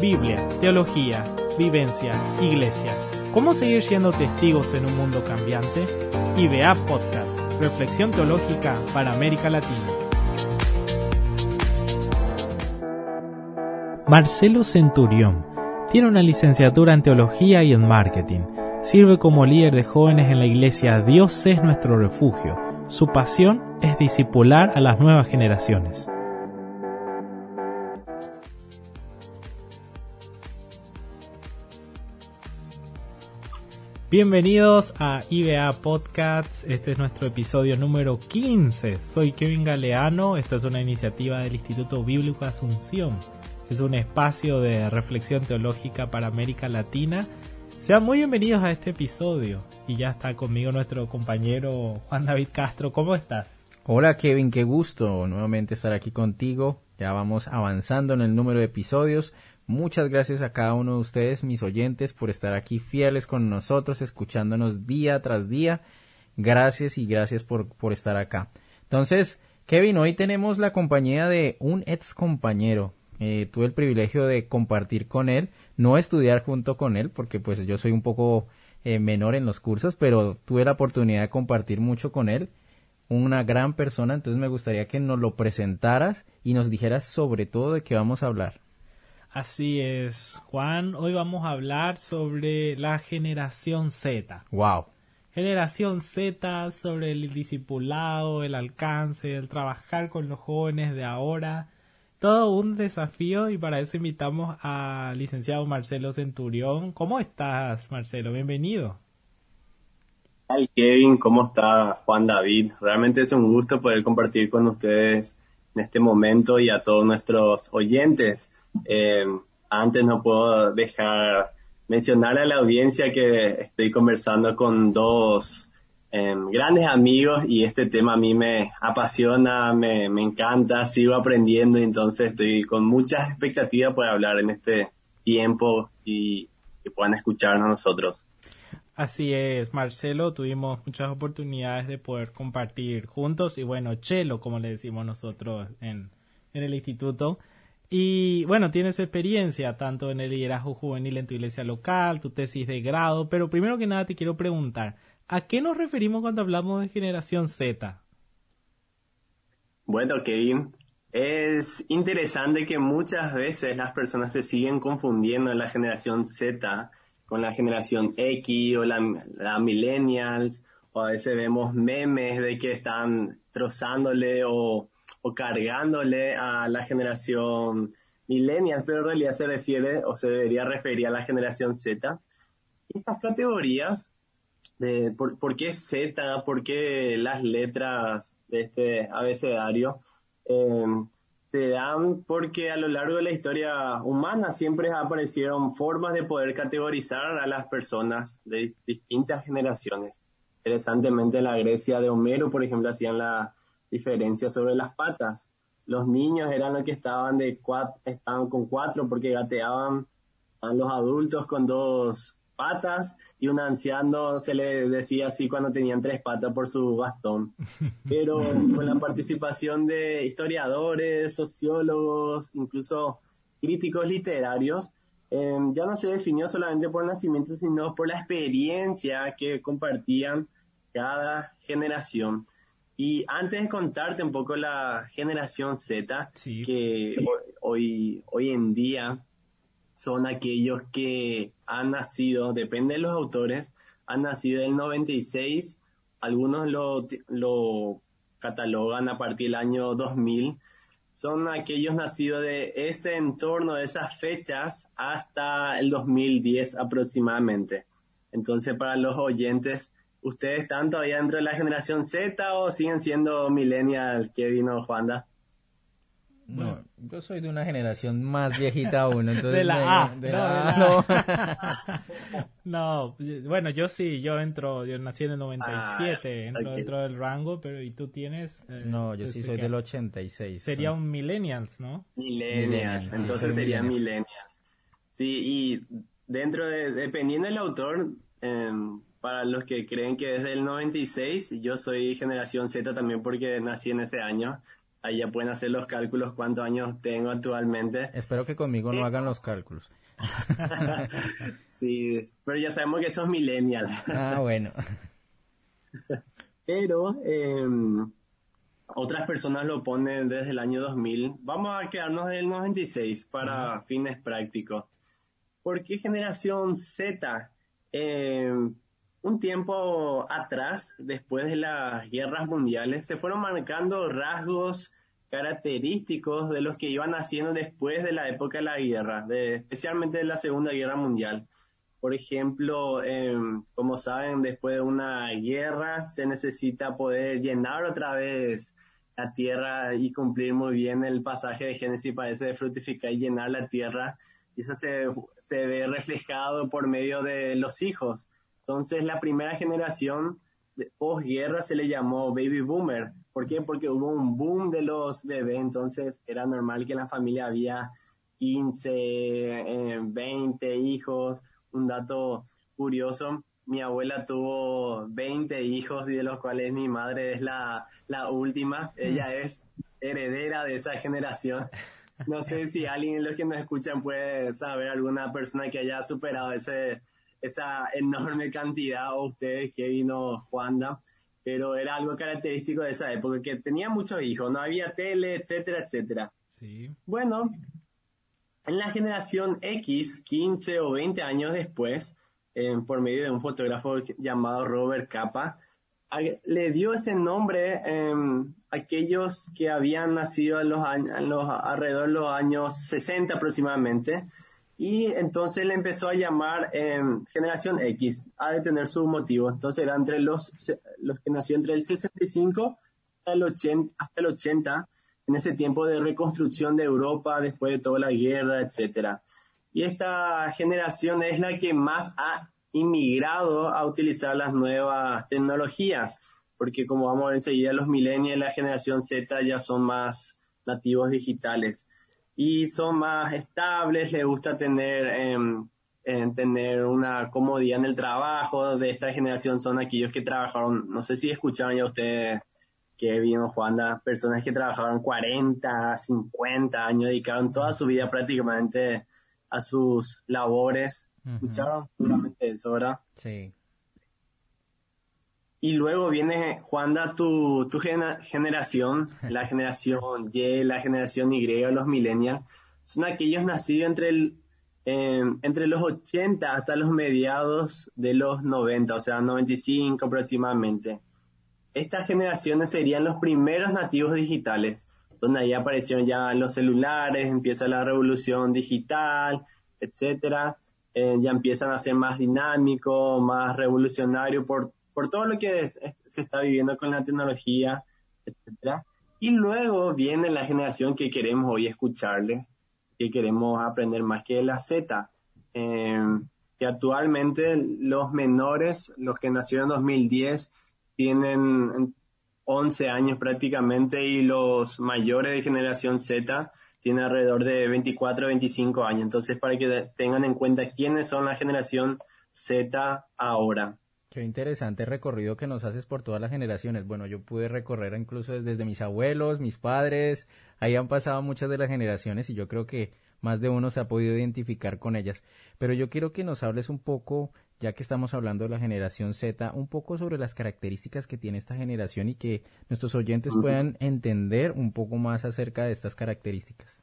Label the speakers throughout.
Speaker 1: Biblia, teología, vivencia, iglesia. ¿Cómo seguir siendo testigos en un mundo cambiante? IBA Podcast, Reflexión Teológica para América Latina. Marcelo Centurión tiene una licenciatura en teología y en marketing. Sirve como líder de jóvenes en la iglesia Dios es nuestro refugio. Su pasión es discipular a las nuevas generaciones. Bienvenidos a IBA Podcasts, este es nuestro episodio número 15. Soy Kevin Galeano, esta es una iniciativa del Instituto Bíblico Asunción. Es un espacio de reflexión teológica para América Latina. Sean muy bienvenidos a este episodio. Y ya está conmigo nuestro compañero Juan David Castro. ¿Cómo estás?
Speaker 2: Hola Kevin, qué gusto nuevamente estar aquí contigo. Ya vamos avanzando en el número de episodios. Muchas gracias a cada uno de ustedes, mis oyentes, por estar aquí fieles con nosotros, escuchándonos día tras día. Gracias y gracias por, por estar acá. Entonces, Kevin, hoy tenemos la compañía de un ex compañero. Eh, tuve el privilegio de compartir con él, no estudiar junto con él, porque pues yo soy un poco eh, menor en los cursos, pero tuve la oportunidad de compartir mucho con él. Una gran persona, entonces me gustaría que nos lo presentaras y nos dijeras sobre todo de qué vamos a hablar.
Speaker 1: Así es, Juan. Hoy vamos a hablar sobre la generación Z.
Speaker 2: Wow.
Speaker 1: Generación Z, sobre el discipulado, el alcance, el trabajar con los jóvenes de ahora. Todo un desafío y para eso invitamos al licenciado Marcelo Centurión. ¿Cómo estás, Marcelo? Bienvenido.
Speaker 3: Hola, Kevin, ¿cómo está Juan David? Realmente es un gusto poder compartir con ustedes en este momento y a todos nuestros oyentes. Eh, antes no puedo dejar mencionar a la audiencia que estoy conversando con dos eh, grandes amigos y este tema a mí me apasiona, me, encanta, sigo aprendiendo entonces estoy con muchas expectativas por hablar en este tiempo y que puedan escucharnos nosotros.
Speaker 1: Así es, Marcelo, tuvimos muchas oportunidades de poder compartir juntos y bueno, Chelo, como le decimos nosotros en, en el instituto. Y bueno, tienes experiencia tanto en el liderazgo juvenil en tu iglesia local, tu tesis de grado, pero primero que nada te quiero preguntar, ¿a qué nos referimos cuando hablamos de generación Z?
Speaker 3: Bueno, Kevin, es interesante que muchas veces las personas se siguen confundiendo en la generación Z con la generación X o la, millennials, o a veces vemos memes de que están trozándole o, o cargándole a la generación millennials, pero en realidad se refiere o se debería referir a la generación Z. Estas categorías, de por, por qué Z, por qué las letras de este abecedario, eh, se dan porque a lo largo de la historia humana siempre aparecieron formas de poder categorizar a las personas de distintas generaciones. Interesantemente, en la Grecia de Homero, por ejemplo, hacían la diferencia sobre las patas. Los niños eran los que estaban de cuatro, estaban con cuatro porque gateaban a los adultos con dos patas y un anciano se le decía así cuando tenían tres patas por su bastón. Pero con la participación de historiadores, sociólogos, incluso críticos literarios, em, ya no se definió solamente por el nacimiento, sino por la experiencia que compartían cada generación. Y antes de contarte un poco la generación Z, que hoy, hoy en día son aquellos que han nacido, depende de los autores, han nacido en el 96, algunos lo, lo catalogan a partir del año 2000, son aquellos nacidos de ese entorno, de esas fechas, hasta el 2010 aproximadamente. Entonces, para los oyentes, ¿ustedes están todavía dentro de la generación Z o siguen siendo millennial, Kevin o Juanda?
Speaker 2: No, yo soy de una generación más viejita aún, entonces
Speaker 1: de la A, de la, no. bueno, yo sí, yo entro, yo nací en el 97, ah, entro dentro del rango, pero ¿y tú tienes?
Speaker 2: Eh, no, yo sí soy del 86.
Speaker 1: Sería un millennials, ¿no?
Speaker 3: Millennials, entonces sería millennials. Sí, y dentro de, dependiendo del autor, em, para los que creen que desde el 96, yo soy generación Z también porque nací en ese año, Ahí ya pueden hacer los cálculos cuántos años tengo actualmente.
Speaker 2: Espero que conmigo no hagan los cálculos.
Speaker 3: sí, pero ya sabemos que sos millennial.
Speaker 2: ah, bueno.
Speaker 3: pero em, otras personas lo ponen desde el año 2000. Vamos a quedarnos en el 96 para fines prácticos. ¿Por qué generación Z? Em, un tiempo atrás, después de las guerras mundiales, se fueron marcando rasgos característicos de los que iban haciendo después de la época de la guerra, especialmente de la Segunda Guerra Mundial. Por ejemplo, em, como saben, después de una guerra se necesita poder llenar otra vez la tierra y cumplir muy bien el pasaje de Génesis, parece de fructificar y llenar la tierra. Y eso se, se ve reflejado por medio de los hijos. Entonces, la primera generación de posguerra se le llamó baby boomer. ¿Por qué? Porque hubo un boom de los bebés, entonces era normal que en la familia había 15, 20 eh, hijos. Un dato curioso, mi abuela tuvo 20 hijos y de los cuales mi madre es la, la última. Ella es heredera de esa generación. No sé si alguien de los que nos escuchan puede saber alguna persona que haya superado ese esa enorme cantidad, o ustedes que vino Juanda, pero era algo característico de esa época, que tenía muchos hijos, no había tele, etcétera, etcétera. Sí. Bueno, en la generación X, 15 o 20 años después, eh, por medio de un fotógrafo llamado Robert Capa, le dio ese nombre eh, a aquellos que habían nacido en los, en los, alrededor de los años 60 aproximadamente, y entonces le empezó a llamar em, generación X, a de tener su motivo. Entonces era entre los, los que nació entre el 65 hasta el 80, hasta el 80 en ese tiempo de reconstrucción de Europa después de toda la guerra, etcétera. Y esta generación es la que más ha inmigrado a utilizar las nuevas tecnologías, porque como vamos a ver enseguida, los millennials la generación Z ya son más nativos digitales y son más estables, les gusta tener, em, tener una comodidad en el trabajo. De esta generación son aquellos que trabajaron, no sé si escucharon ya ustedes que vino Juanda, personas que trabajaron 40, 50 años, dedicaron toda su vida prácticamente a sus labores. ¿Escucharon seguramente eso, verdad? Sí. Y luego viene, Juanda, tu, tu generación, la generación Y, la generación Y, los millennials, son aquellos nacidos entre, el, em, entre los 80 hasta los mediados de los 90, o sea, 95 aproximadamente. Estas generaciones serían los primeros nativos digitales, donde ahí aparecieron ya los celulares, empieza la revolución digital, etcétera. Eh, ya empiezan a ser más dinámicos, más revolucionarios por por todo lo que se está viviendo con la tecnología, etcétera. Y luego viene la generación que queremos hoy escucharle, que queremos aprender más que la Z, em, que actualmente los menores, los que nacieron en 2010, tienen 11 años prácticamente y los mayores de generación Z tienen alrededor de 24 o 25 años. Entonces, para que tengan en cuenta quiénes son la generación Z ahora.
Speaker 2: Qué interesante recorrido que nos haces por todas las generaciones. Bueno, yo pude recorrer incluso desde mis abuelos, mis padres, ahí han pasado muchas de las generaciones y yo creo que más de uno se ha podido identificar con ellas. Pero yo quiero que nos hables un poco, ya que estamos hablando de la generación Z, un poco sobre las características que tiene esta generación y que nuestros oyentes puedan entender un poco más acerca de estas características.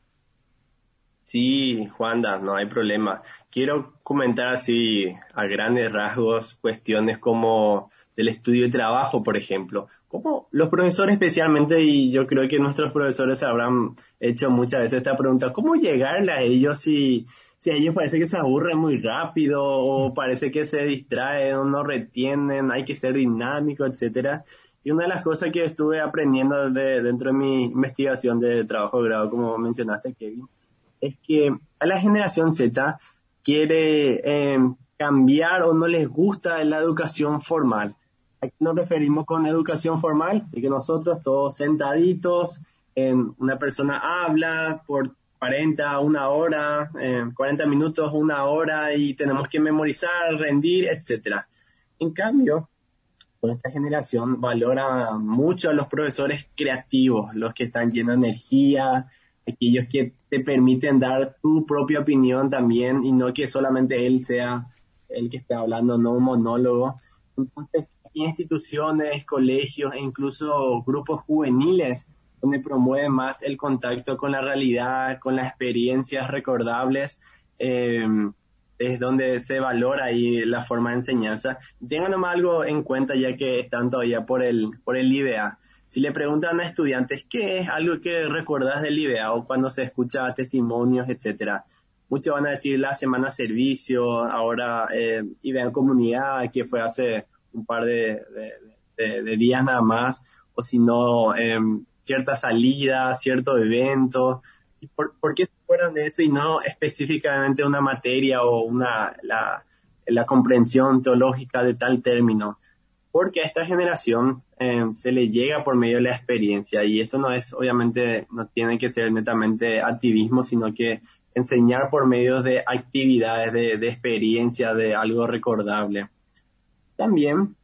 Speaker 3: Sí, Juanda, no hay problema. Quiero comentar así a grandes rasgos cuestiones como del estudio y trabajo, por ejemplo. Como los profesores especialmente, y yo creo que nuestros profesores habrán hecho muchas veces esta pregunta, ¿cómo llegarle a ellos si, si a ellos parece que se aburren muy rápido o parece que se distraen o no retienen, hay que ser dinámico, etcétera? Y una de las cosas que estuve aprendiendo de, dentro de mi investigación de trabajo de grado, como mencionaste, Kevin, es que a la generación Z quiere eh, cambiar o no les gusta la educación formal. ¿A qué nos referimos con educación formal? De que nosotros todos sentaditos, una persona habla por 40, una hora, 40 minutos, una hora y tenemos que memorizar, rendir, etcétera. En cambio, esta generación valora mucho a los profesores creativos, los que están llenos de energía, aquellos que te permiten dar tu propia opinión también y no que solamente él sea el que esté hablando, no un monólogo. Entonces, instituciones, colegios e incluso grupos juveniles donde promueven más el contacto con la realidad, con las experiencias recordables, eh, es donde se valora ahí la forma de enseñanza. Tengan nomás algo en cuenta ya que están todavía por el, por el IBA. Si le preguntan a estudiantes qué es algo que recordás del IBA o cuando se escucha testimonios, etcétera, muchos van a decir la semana servicio, ahora eh, IBA comunidad, que fue hace un par de, días nada más, o si no, em, cierta salida, cierto evento. ¿Y por, por, qué se fueron de eso y no específicamente una materia o una, la, la comprensión teológica de tal término? Porque a esta generación em, se le llega por medio de la experiencia y esto no es, obviamente, no tiene que ser netamente activismo, sino que enseñar por medio de actividades, de, de experiencia, de algo recordable. También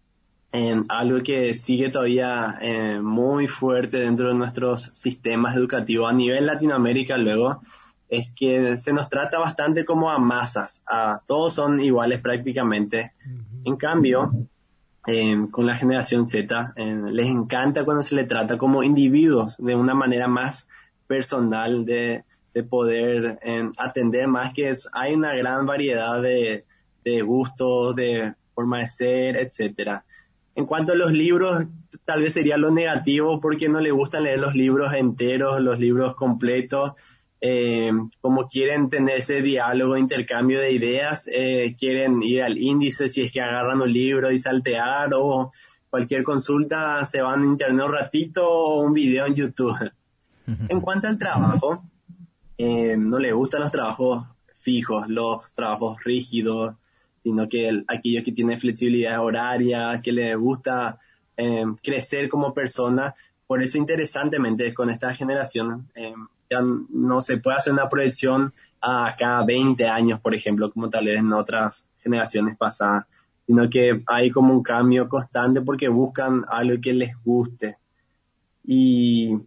Speaker 3: algo que sigue todavía eh, muy fuerte dentro de nuestros sistemas educativos a nivel Latinoamérica luego es que se nos trata bastante como a masas, a, todos son iguales prácticamente. En cambio, con la generación Z, les encanta cuando se le trata como individuos de una manera más personal de, de poder atender más que hay una gran variedad de, de gustos, de forma de ser, etcétera. En cuanto a los libros, tal vez sería lo negativo porque no le gustan leer los libros enteros, los libros completos. Eh, como quieren tener ese diálogo, intercambio de ideas, eh, quieren ir al índice si es que agarran un libro y saltear o cualquier consulta se van a internet un ratito o un video en YouTube. En cuanto al trabajo, eh, no le gustan los trabajos fijos, los trabajos rígidos, sino que aquellos que tienen flexibilidad horaria, que les gusta eh, crecer como persona. Por eso, interesantemente, con esta generación, eh, ya no se puede hacer una proyección a cada 20 años, por ejemplo, como tal vez en otras generaciones pasadas, sino que hay como un cambio constante porque buscan algo que les guste. Y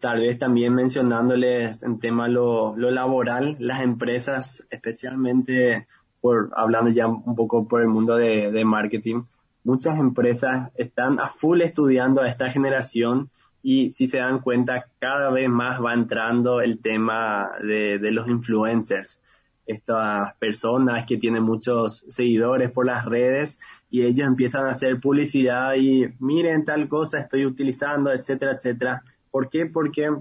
Speaker 3: tal vez también mencionándoles en tema lo, lo laboral, las empresas, especialmente por, hablando ya un poco por el mundo de, marketing, muchas empresas están a full estudiando a esta generación y si se dan cuenta, cada vez más va entrando el tema de, los influencers. Estas personas que tienen muchos seguidores por las redes y ellos empiezan a hacer publicidad y miren tal cosa estoy utilizando, etcétera, etcétera. ¿Por qué? Porque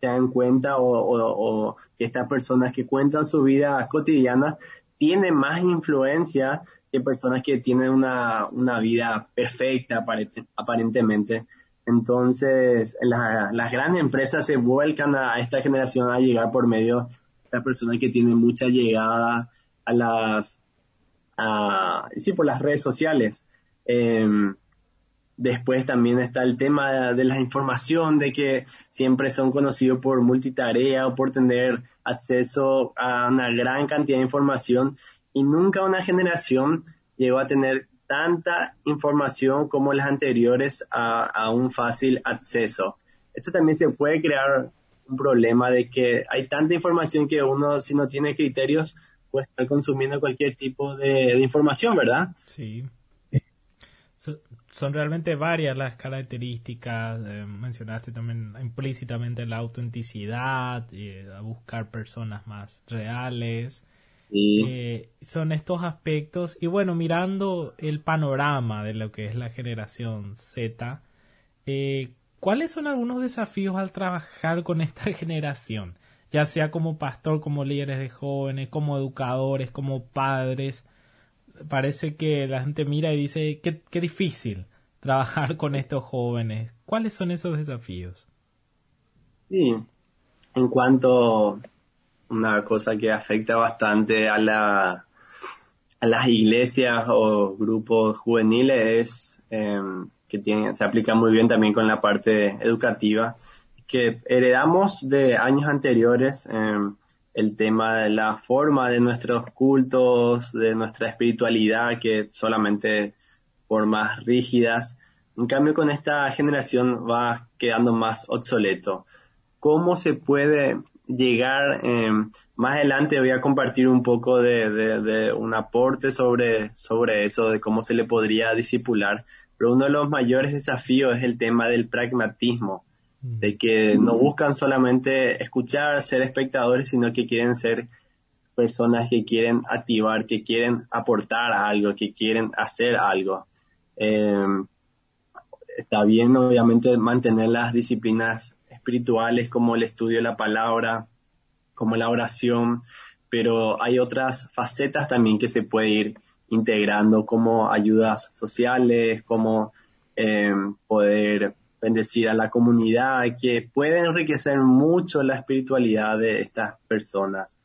Speaker 3: se dan cuenta o, o estas personas que cuentan su vida cotidiana tiene más influencia que personas que tienen una, una vida perfecta aparentemente. Entonces, las grandes empresas se vuelcan a, esta generación a llegar por medio de personas que tienen mucha llegada a las, a, sí, por las redes sociales. Em, después también está el tema de, de, la información, de que siempre son conocidos por multitarea o por tener acceso a una gran cantidad de información y nunca una generación llegó a tener tanta información como las anteriores a, un fácil acceso. Esto también se puede crear un problema de que hay tanta información que uno, si no tiene criterios, puede estar consumiendo cualquier tipo de, información, ¿verdad?
Speaker 1: Sí. son realmente varias las características. Eh, mencionaste también implícitamente la autenticidad, eh, a buscar personas más reales. Eh, son estos aspectos. Y bueno, mirando el panorama de lo que es la generación Z, eh, ¿cuáles son algunos desafíos al trabajar con esta generación? Ya sea como pastor, como líderes de jóvenes, como educadores, como padres. Parece que la gente mira y dice, qué, qué difícil trabajar con estos jóvenes. ¿Cuáles son esos desafíos?
Speaker 3: Sí, en cuanto una cosa que afecta bastante a, la, a las iglesias o grupos juveniles es em, que tiene, se aplica muy bien también con la parte educativa, que heredamos de años anteriores em, el tema de la forma de nuestros cultos, de nuestra espiritualidad, que solamente formas rígidas. En cambio, con esta generación va quedando más obsoleto. ¿Cómo se puede llegar? Eh, más adelante voy a compartir un poco de, un aporte sobre, sobre eso, de cómo se le podría disipular. Pero uno de los mayores desafíos es el tema del pragmatismo, mm. de que no buscan solamente escuchar, ser espectadores, sino que quieren ser personas que quieren activar, que quieren aportar algo, que quieren hacer algo. Eh, está bien, obviamente, mantener las disciplinas espirituales como el estudio de la palabra, como la oración, pero hay otras facetas también que se puede ir integrando como ayudas sociales, como eh, poder bendecir a la comunidad, que puede enriquecer mucho la espiritualidad de estas personas.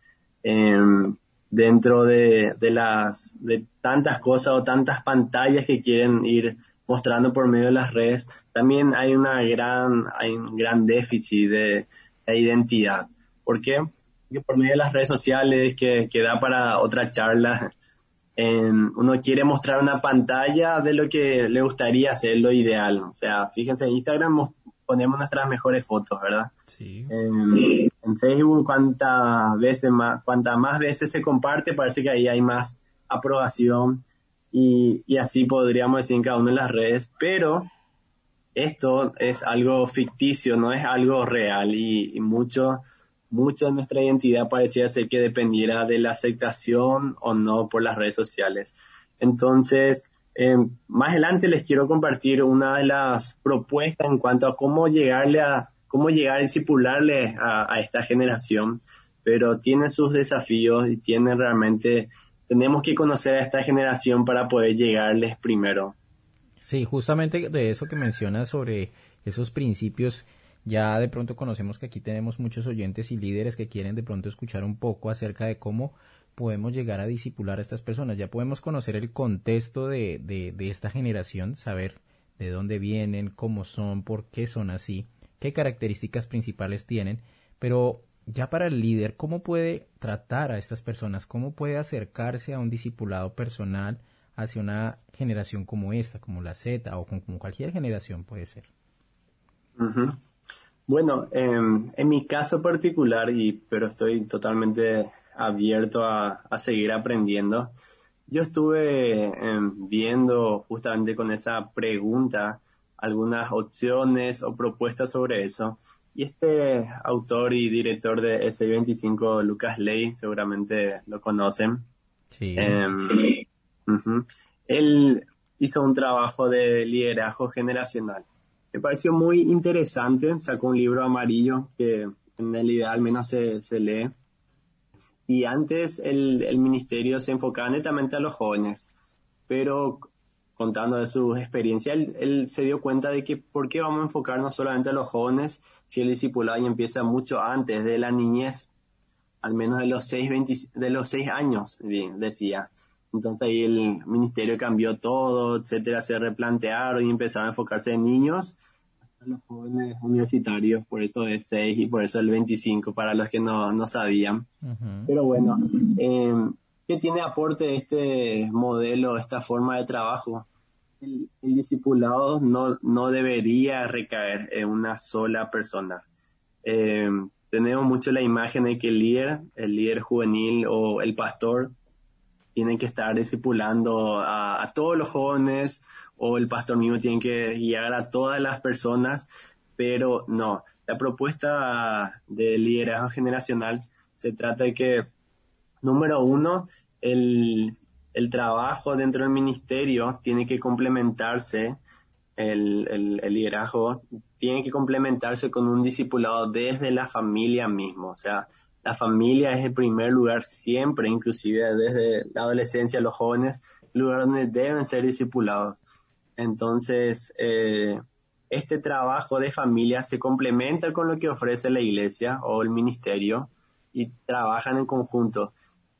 Speaker 3: Em, dentro de, las de tantas cosas o tantas pantallas que quieren ir mostrando por medio de las redes, también hay una gran, hay un gran déficit de, identidad. ¿Por qué? Porque por medio de las redes sociales, que, que da para otra charla, uno quiere mostrar una pantalla de lo que le gustaría hacer, lo ideal. O sea, fíjense, en Instagram ponemos nuestras mejores fotos, ¿verdad? Sí. En Facebook, cuantas veces más, cuantas más veces se comparte, parece que ahí hay más aprobación y, y así podríamos decir en cada una de las redes, pero esto es algo ficticio, no es algo real y, mucho, mucho de nuestra identidad parecía ser que dependiera de la aceptación o no por las redes sociales. Entonces, eh, más adelante les quiero compartir una de las propuestas en cuanto a cómo llegarle a, cómo llegar a discipularle a, esta generación, pero tiene sus desafíos y tiene realmente, tenemos que conocer a esta generación para poder llegarles primero.
Speaker 2: Sí, justamente de eso que mencionas sobre esos principios, ya de pronto conocemos que aquí tenemos muchos oyentes y líderes que quieren de pronto escuchar un poco acerca de cómo podemos llegar a disipular a estas personas. Ya podemos conocer el contexto de, de, de esta generación, saber de dónde vienen, cómo son, por qué son así qué características principales tienen, pero ya para el líder, ¿cómo puede tratar a estas personas? ¿Cómo puede acercarse a un discipulado personal hacia una generación como esta, como la Z o como cualquier generación puede ser?
Speaker 3: Bueno, em, en mi caso particular, y, pero estoy totalmente abierto a, seguir aprendiendo, yo estuve em, viendo justamente con esa pregunta algunas opciones o propuestas sobre eso. Y este autor y director de S25, Lucas Ley, seguramente lo conocen. Sí. Em, Él hizo un trabajo de liderazgo generacional. Me pareció muy interesante. Sacó un libro amarillo que en realidad al menos se, se lee. Y antes el, el ministerio se enfocaba netamente a los jóvenes. Pero contando de sus experiencias, él, se dio cuenta de que por qué vamos a enfocarnos solamente a los jóvenes si el discipulado ya empieza mucho antes de la niñez, al menos de los seis, de los seis años, decía. Entonces ahí el ministerio cambió todo, etcétera, se replantearon y empezaron a enfocarse en niños hasta los jóvenes universitarios, por eso es 6 y por eso el 25 para los que no, no sabían. Pero bueno, eh, ¿Qué tiene aporte este modelo, esta forma de trabajo? El, discipulado no, no debería recaer en una sola persona. Eh, tenemos mucho la imagen de que el líder, el líder juvenil o el pastor, tienen que estar discipulando a, a, todos los jóvenes o el pastor mismo tiene que guiar a todas las personas, pero no, la propuesta de liderazgo generacional se trata de que Número uno, el, trabajo dentro del ministerio tiene que complementarse, el, liderazgo tiene que complementarse con un discipulado desde la familia mismo. O sea, la familia es el primer lugar siempre, inclusive desde la adolescencia, los jóvenes, el lugar donde deben ser discipulados. Entonces, eh, este trabajo de familia se complementa con lo que ofrece la iglesia o el ministerio y trabajan en conjunto.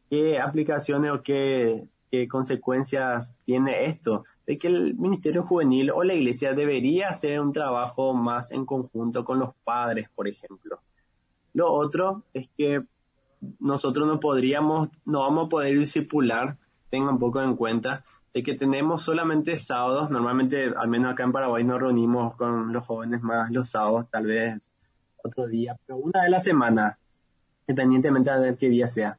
Speaker 3: ¿Qué aplicaciones o qué, consecuencias tiene esto? De que el Ministerio Juvenil o la Iglesia debería hacer un trabajo más en conjunto con los padres, por ejemplo. Lo otro es que nosotros no podríamos, no vamos a poder discipular, tengan un poco en cuenta, de que tenemos solamente sábados, normalmente al menos acá en Paraguay nos reunimos con los jóvenes más los sábados, tal vez otro día, pero una a la semana, independientemente de qué día sea.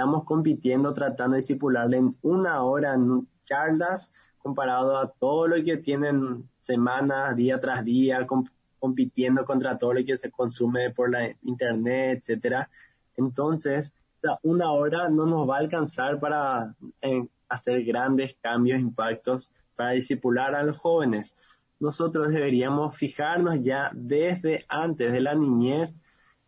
Speaker 3: Estamos compitiendo, tratando de disipularle en una hora en charlas comparado a todo lo que tienen semanas, día tras día, compitiendo contra todo lo que se consume por la internet, etcétera. Entonces, una hora no nos va a alcanzar para eh, hacer grandes cambios, impactos, para disipular a los jóvenes. Nosotros deberíamos fijarnos ya desde antes de la niñez,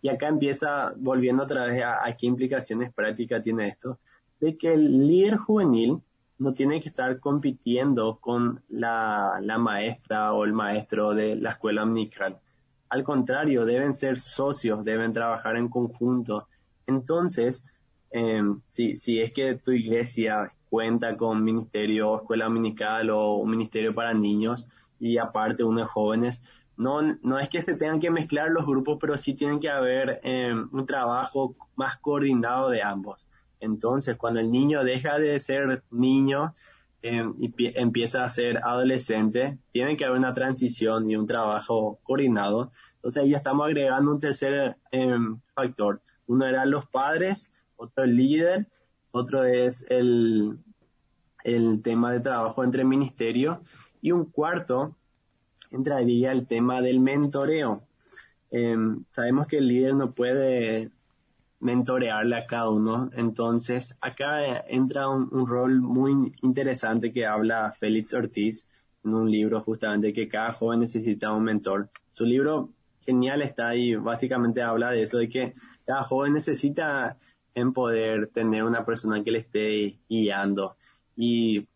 Speaker 3: y acá empieza volviendo otra vez a, a qué implicaciones prácticas tiene esto, de que el líder juvenil no tiene que estar compitiendo con la, la, maestra o el maestro de la escuela omnical. Al contrario, deben ser socios, deben trabajar en conjunto. Entonces, eh, si, si es que tu iglesia cuenta con ministerio, escuela dominical o un ministerio para niños y aparte uno de jóvenes, no, no es que se tengan que mezclar los grupos, pero sí tienen que haber eh, un trabajo más coordinado de ambos. Entonces, cuando el niño deja de ser niño eh, y empieza a ser adolescente, tiene que haber una transición y un trabajo coordinado. Entonces, ahí ya estamos agregando un tercer factor. Uno era los padres otro el líder, otro es el, el tema de trabajo entre ministerio y un cuarto entraría el tema del mentoreo. Em, sabemos que el líder no puede mentorearle a cada uno, entonces acá entra un, rol muy interesante que habla Félix Ortiz en un libro justamente que cada joven necesita un mentor. Su libro genial está ahí, básicamente habla de eso, de que cada joven necesita en poder tener una persona que le esté guiando y,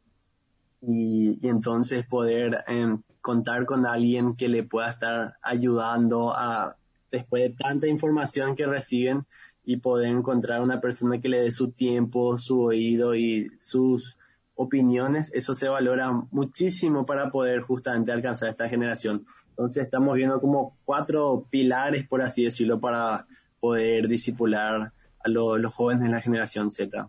Speaker 3: y, entonces poder em, contar con alguien que le pueda estar ayudando a, después de tanta información que reciben y poder encontrar una persona que le dé su tiempo, su oído y sus opiniones, eso se valora muchísimo para poder justamente alcanzar esta generación. Entonces estamos viendo como cuatro pilares, por así decirlo, para poder disipular los jóvenes de la generación Z.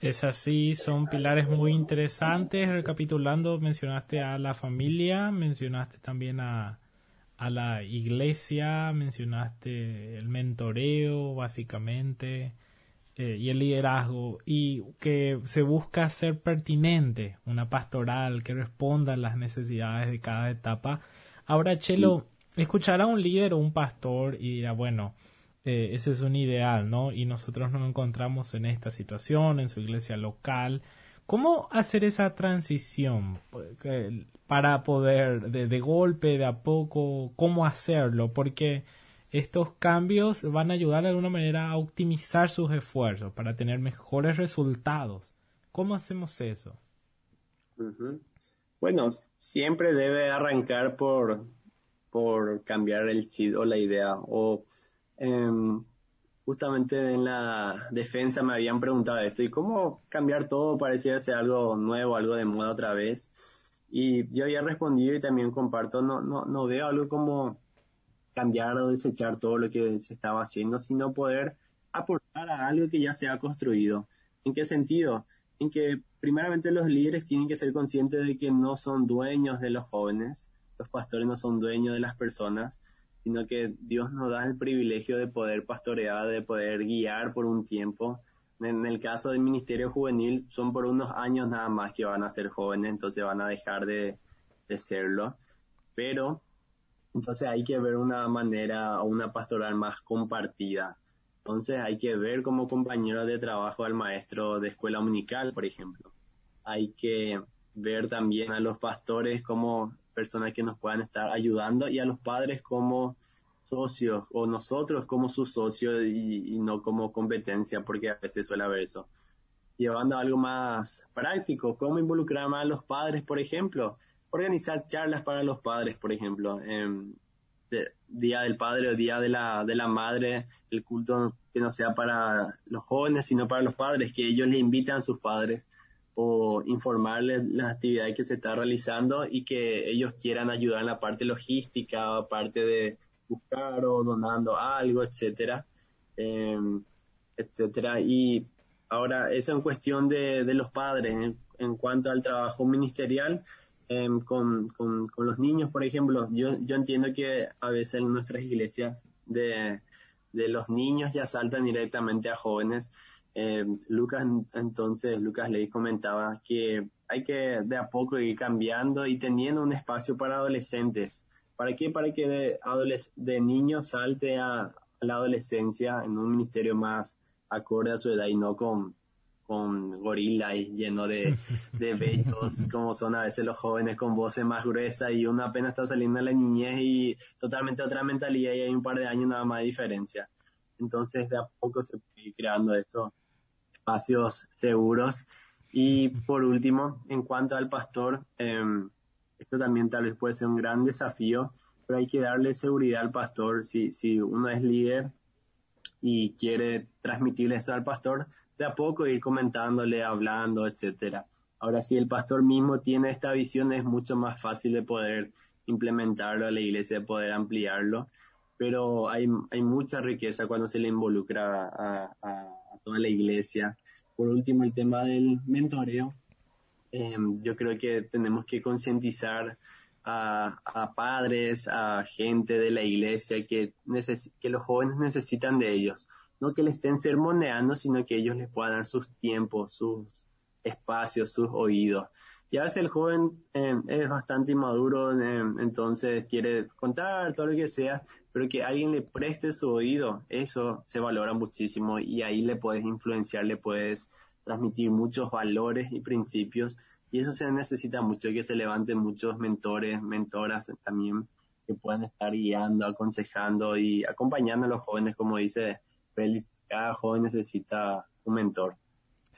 Speaker 1: Es así, son pilares muy interesantes. Recapitulando, mencionaste a la familia, mencionaste también a, a la iglesia, mencionaste el mentoreo, básicamente, eh, y el liderazgo, y que se busca ser pertinente, una pastoral que responda a las necesidades de cada etapa. Ahora, Chelo, escuchará a un líder o un pastor y dirá, bueno, eh, ese es un ideal, ¿no? Y nosotros nos encontramos en esta situación, en su iglesia local. ¿Cómo hacer esa transición para poder, de, de golpe, de a poco, cómo hacerlo? Porque estos cambios van a ayudar de alguna manera a optimizar sus esfuerzos para tener mejores resultados. ¿Cómo hacemos eso?
Speaker 3: Bueno, siempre debe arrancar por, por cambiar el chip o la idea o Em, justamente en la defensa me habían preguntado esto, ¿y cómo cambiar todo pareciera ser algo nuevo, algo de moda otra vez? Y yo había respondido y también comparto, no, no, no veo algo como cambiar o desechar todo lo que se estaba haciendo, sino poder aportar a algo que ya se ha construido. ¿En qué sentido? En que primeramente los líderes tienen que ser conscientes de que no son dueños de los jóvenes, los pastores no son dueños de las personas, sino que Dios nos da el privilegio de poder pastorear, de poder guiar por un tiempo. En el caso del ministerio juvenil, son por unos años nada más que van a ser jóvenes, entonces van a dejar de, de serlo. Pero, entonces hay que ver una manera o una pastoral más compartida. Entonces hay que ver como compañero de trabajo al maestro de escuela dominical, por ejemplo. Hay que ver también a los pastores como personas que nos puedan estar ayudando y a los padres como socios o nosotros como sus socios y, no como competencia porque a veces suele haber eso. Llevando a algo más práctico, cómo involucrar más a los padres, por ejemplo, organizar charlas para los padres, por ejemplo, Día del Padre o Día de la, de la Madre, el culto que no sea para los jóvenes, sino para los padres, que ellos le invitan a sus padres o informarles las actividades que se está realizando y que ellos quieran ayudar en la parte logística, aparte de buscar o donando algo, etcétera, em, etcétera. Y ahora eso en cuestión de, de los padres, en cuanto al trabajo ministerial, em, con, con, con, los niños, por ejemplo, yo, yo entiendo que a veces en nuestras iglesias de, de los niños ya saltan directamente a jóvenes. Eh, Lucas, entonces, Lucas Ley comentaba que hay que de a poco ir cambiando y teniendo un espacio para adolescentes. ¿Para qué? Para que de, de niño salte a, la adolescencia en un ministerio más acorde a su edad y no con, con gorila y lleno de, de bellos, como son a veces los jóvenes con voces más gruesas y uno apenas está saliendo de la niñez y totalmente otra mentalidad y hay un par de años nada más de diferencia. Entonces de a poco se puede ir creando estos espacios seguros. Y por último, en cuanto al pastor, em, esto también tal vez puede ser un gran desafío, pero hay que darle seguridad al pastor. Si, si uno es líder y quiere transmitirle eso al pastor, de a poco ir comentándole, hablando, etcétera. Ahora, si el pastor mismo tiene esta visión, es mucho más fácil de poder implementarlo a la iglesia, de poder ampliarlo pero hay, hay mucha riqueza cuando se le involucra a, a, toda la iglesia. Por último, el tema del mentoreo. Em, yo creo que tenemos que concientizar a, padres, a gente de la iglesia que, que los jóvenes necesitan de ellos. No que le estén sermoneando, sino que ellos les puedan dar sus tiempos, sus espacios, sus oídos. Y a veces el joven eh, es bastante inmaduro, eh, entonces quiere contar todo lo que sea, pero que alguien le preste su oído, eso se valora muchísimo y ahí le puedes influenciar, le puedes transmitir muchos valores y principios y eso se necesita mucho, que se levanten muchos mentores, mentoras también que puedan estar guiando, aconsejando y acompañando a los jóvenes, como dice Félix, cada joven necesita un mentor.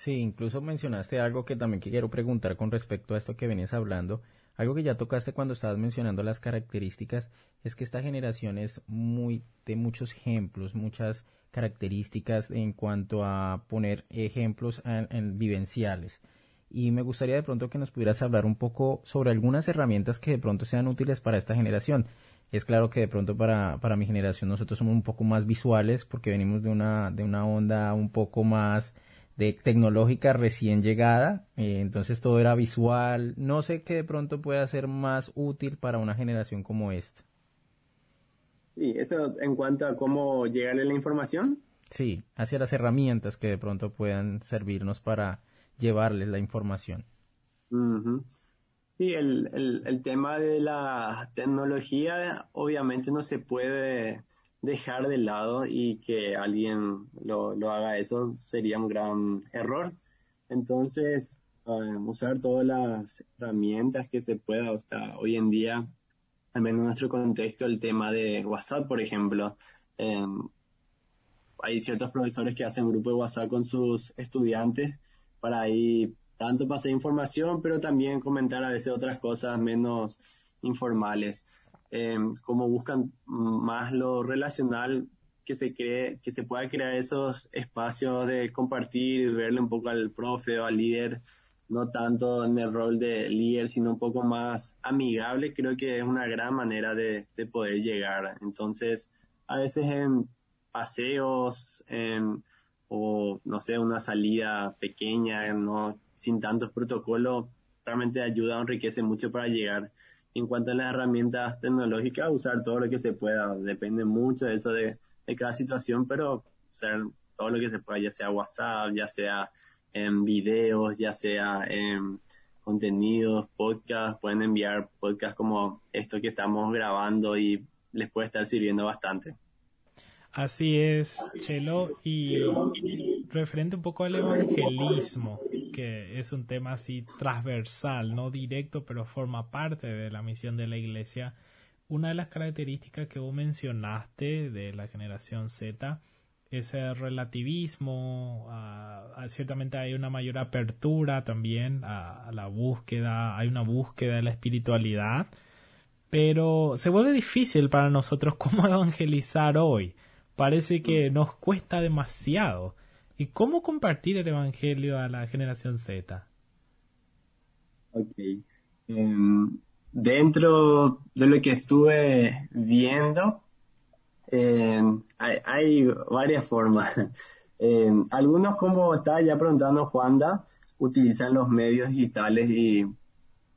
Speaker 2: Sí, incluso mencionaste algo que también quiero preguntar con respecto a esto que venías hablando. Algo que ya tocaste cuando estabas mencionando las características es que esta generación es muy de muchos ejemplos, muchas características en cuanto a poner ejemplos en, vivenciales. Y me gustaría de pronto que nos pudieras hablar un poco sobre algunas herramientas que de pronto sean útiles para esta generación. Es claro que de pronto para, para mi generación nosotros somos un poco más visuales porque venimos de una, de una onda un poco más de tecnológica recién llegada, eh, entonces todo era visual, no sé qué de pronto pueda ser más útil para una generación como esta.
Speaker 3: Sí, eso en cuanto a cómo llegarle la información.
Speaker 2: Sí, hacia las herramientas que de pronto puedan servirnos para llevarles la información.
Speaker 3: Sí, el, el, el tema de la tecnología obviamente no se puede dejar de lado y que alguien lo, lo haga eso sería un gran error. Entonces, uh, usar todas las herramientas que se pueda, o sea, hoy en día, al en nuestro contexto, el tema de WhatsApp, por ejemplo, eh, hay ciertos profesores que hacen grupo de WhatsApp con sus estudiantes para ahí tanto pasar información, pero también comentar a veces otras cosas menos informales eh, como buscan más lo relacional, que se cree, que se pueda crear esos espacios de compartir verle un poco al profe o al líder, no tanto en el rol de líder, sino un poco más amigable, creo que es una gran manera de, de poder llegar. Entonces, a veces en paseos, o no sé, una salida pequeña, no sin tantos protocolos, realmente ayuda, enriquece mucho para llegar en cuanto a las herramientas tecnológicas, usar todo lo que se pueda. Depende mucho de eso de, cada situación, pero usar todo lo que se pueda, ya sea WhatsApp, ya sea en videos, ya sea en contenidos, podcast, pueden enviar podcast como esto que estamos grabando y les puede estar sirviendo bastante.
Speaker 1: Así es, Chelo, y referente un poco al evangelismo, que es un tema así transversal, no directo, pero forma parte de la misión de la iglesia. Una de las características que vos mencionaste de la generación Z es el relativismo, ciertamente hay una mayor apertura también a, la búsqueda, hay una búsqueda de la espiritualidad, pero se vuelve difícil para nosotros cómo evangelizar hoy. Parece que nos cuesta demasiado. ¿Y cómo compartir el Evangelio a la generación Z?
Speaker 3: Ok. Em, dentro de lo que estuve viendo, em, hay, varias formas. Em, algunos, como estaba ya preguntando Juanda, utilizan los medios digitales y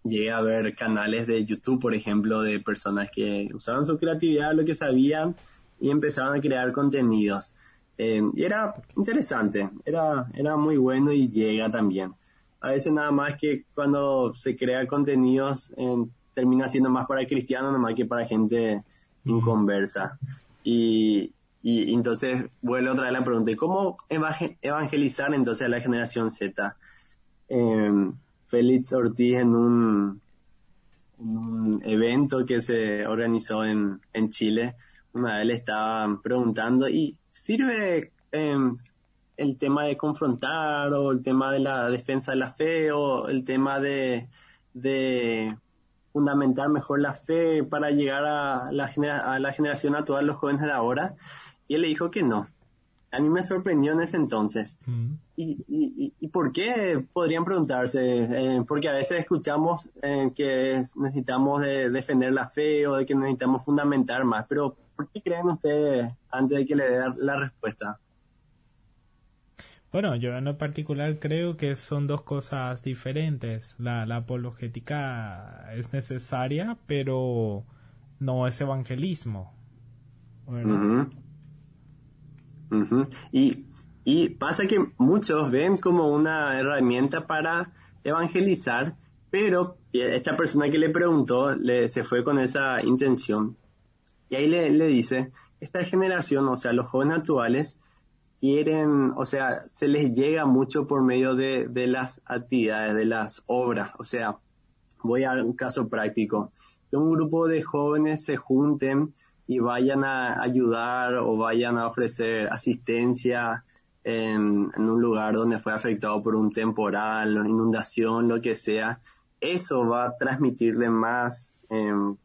Speaker 3: llegué a ver canales de YouTube, por ejemplo, de personas que usaban su creatividad, lo que sabían, y empezaron a crear contenidos. Eh, y era interesante, era, era muy bueno y llega también. A veces nada más que cuando se crea contenidos termina siendo más para cristianos, nada más que para gente inconversa. Y, y entonces vuelve otra vez la pregunta, ¿cómo evangelizar entonces a la generación Z? Eh, Félix Ortiz en un, un evento que se organizó en, en Chile, una vez le estaban preguntando, ¿y sirve em, el tema de confrontar o el tema de la defensa de la fe o el tema de, de fundamentar mejor la fe para llegar a la, a la generación a todos los jóvenes de ahora? Y él le dijo que no, a mí me sorprendió en ese entonces. Mm. ¿Y, y, y, por qué? Podrían preguntarse, eh, porque a veces escuchamos eh, que necesitamos de defender la fe o de que necesitamos fundamentar más, pero ¿por qué creen ustedes antes de que le dé la respuesta?
Speaker 1: Bueno, yo en lo particular creo que son dos cosas diferentes. La, la apologética es necesaria, pero no es evangelismo.
Speaker 3: Bueno, y, y pasa que muchos ven como una herramienta para evangelizar, pero esta persona que le preguntó le, se fue con esa intención. Y ahí le, dice, esta generación, o sea, los jóvenes actuales, quieren, o sea, se les llega mucho por medio de, de, las actividades, de las obras. O sea, voy a un caso práctico. Que un grupo de jóvenes se junten y vayan a ayudar o vayan a ofrecer asistencia en, un lugar donde fue afectado por un temporal, inundación, lo que sea, eso va a transmitirle más, em,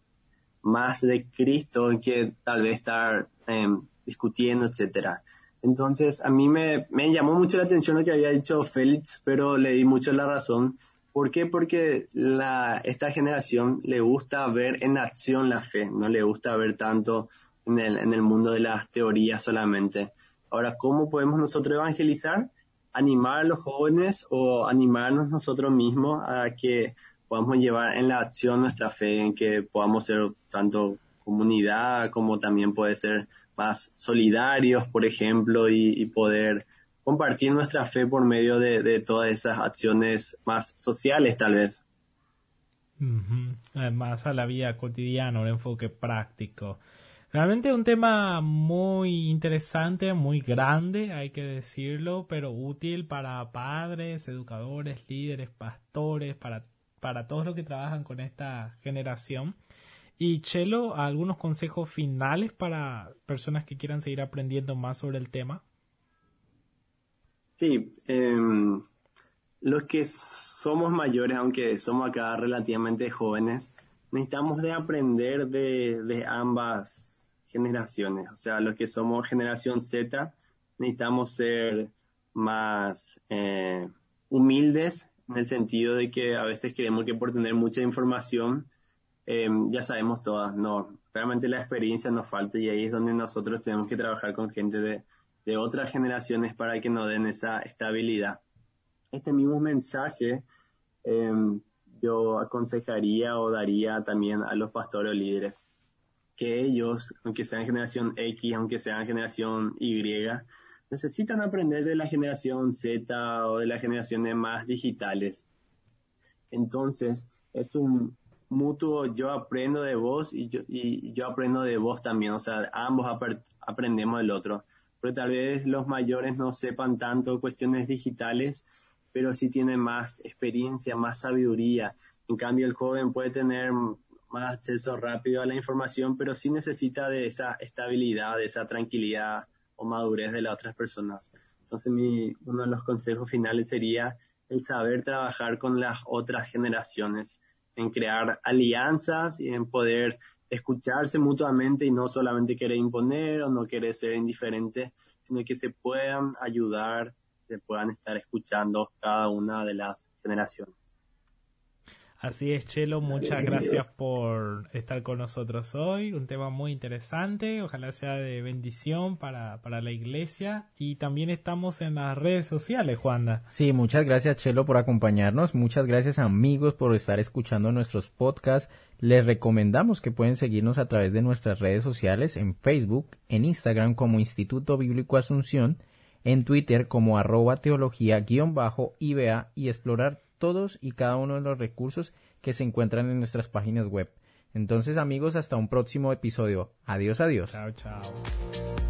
Speaker 3: más de Cristo que tal vez estar em, discutiendo, etcétera. Entonces, a mí me, me llamó mucho la atención lo que había dicho Félix, pero le di mucho la razón ¿Por qué? Porque la, esta generación le gusta ver en acción la fe, no le gusta ver tanto en el, en el mundo de las teorías solamente. Ahora, ¿cómo podemos nosotros evangelizar? Animar a los jóvenes o animarnos nosotros mismos a que podamos llevar en la acción nuestra fe, en que podamos ser tanto comunidad como también puede ser más solidarios, por ejemplo, y poder compartir nuestra fe por medio de, todas esas acciones más sociales, tal vez.
Speaker 1: Además a la vida cotidiana, un enfoque práctico. Realmente un tema muy interesante, muy grande, hay que decirlo, pero útil para padres, educadores, líderes, pastores, para, para todos los que trabajan con esta generación. Y Chelo, algunos consejos finales para personas que quieran seguir aprendiendo más sobre el tema.
Speaker 3: Sí, em, los que somos mayores, aunque somos acá relativamente jóvenes, necesitamos de aprender de, ambas generaciones. O sea, los que somos generación Z, necesitamos ser más eh, humildes en el sentido de que a veces creemos que por tener mucha información em, ya sabemos todas. No, realmente la experiencia nos falta y ahí es donde nosotros tenemos que trabajar con gente de de otras generaciones para que nos den esa estabilidad. Este mismo mensaje em, yo aconsejaría o daría también a los pastores líderes, que ellos, aunque sean generación X, aunque sean generación Y, necesitan aprender de la generación Z o de las generaciones más digitales. Entonces, es un mutuo, yo aprendo de vos y yo, y yo aprendo de vos también, o sea, ambos aprendemos del otro pero tal vez los mayores no sepan tanto cuestiones digitales, pero sí tienen más experiencia, más sabiduría. En cambio, el joven puede tener más acceso rápido a la información, pero sí necesita de esa estabilidad, de esa tranquilidad o madurez de las otras personas. Entonces, mi, uno de los consejos finales sería el saber trabajar con las otras generaciones, en crear alianzas y en poder escucharse mutuamente y no solamente querer imponer o no querer ser indiferente, sino que se puedan ayudar, se puedan estar escuchando cada una de las generaciones.
Speaker 1: Así es, Chelo, muchas gracias por estar con nosotros hoy. Un tema muy interesante, ojalá sea de bendición para, para la iglesia. Y también estamos en las redes sociales, Juanda.
Speaker 2: Sí, muchas gracias, Chelo, por acompañarnos. Muchas gracias, amigos, por estar escuchando nuestros podcasts. Les recomendamos que pueden seguirnos a través de nuestras redes sociales en Facebook, en Instagram como Instituto Bíblico Asunción, en Twitter como arroba teología-iba y explorar todos y cada uno de los recursos que se encuentran en nuestras páginas web. Entonces amigos, hasta un próximo episodio. Adiós, adiós.
Speaker 1: Chao, chao.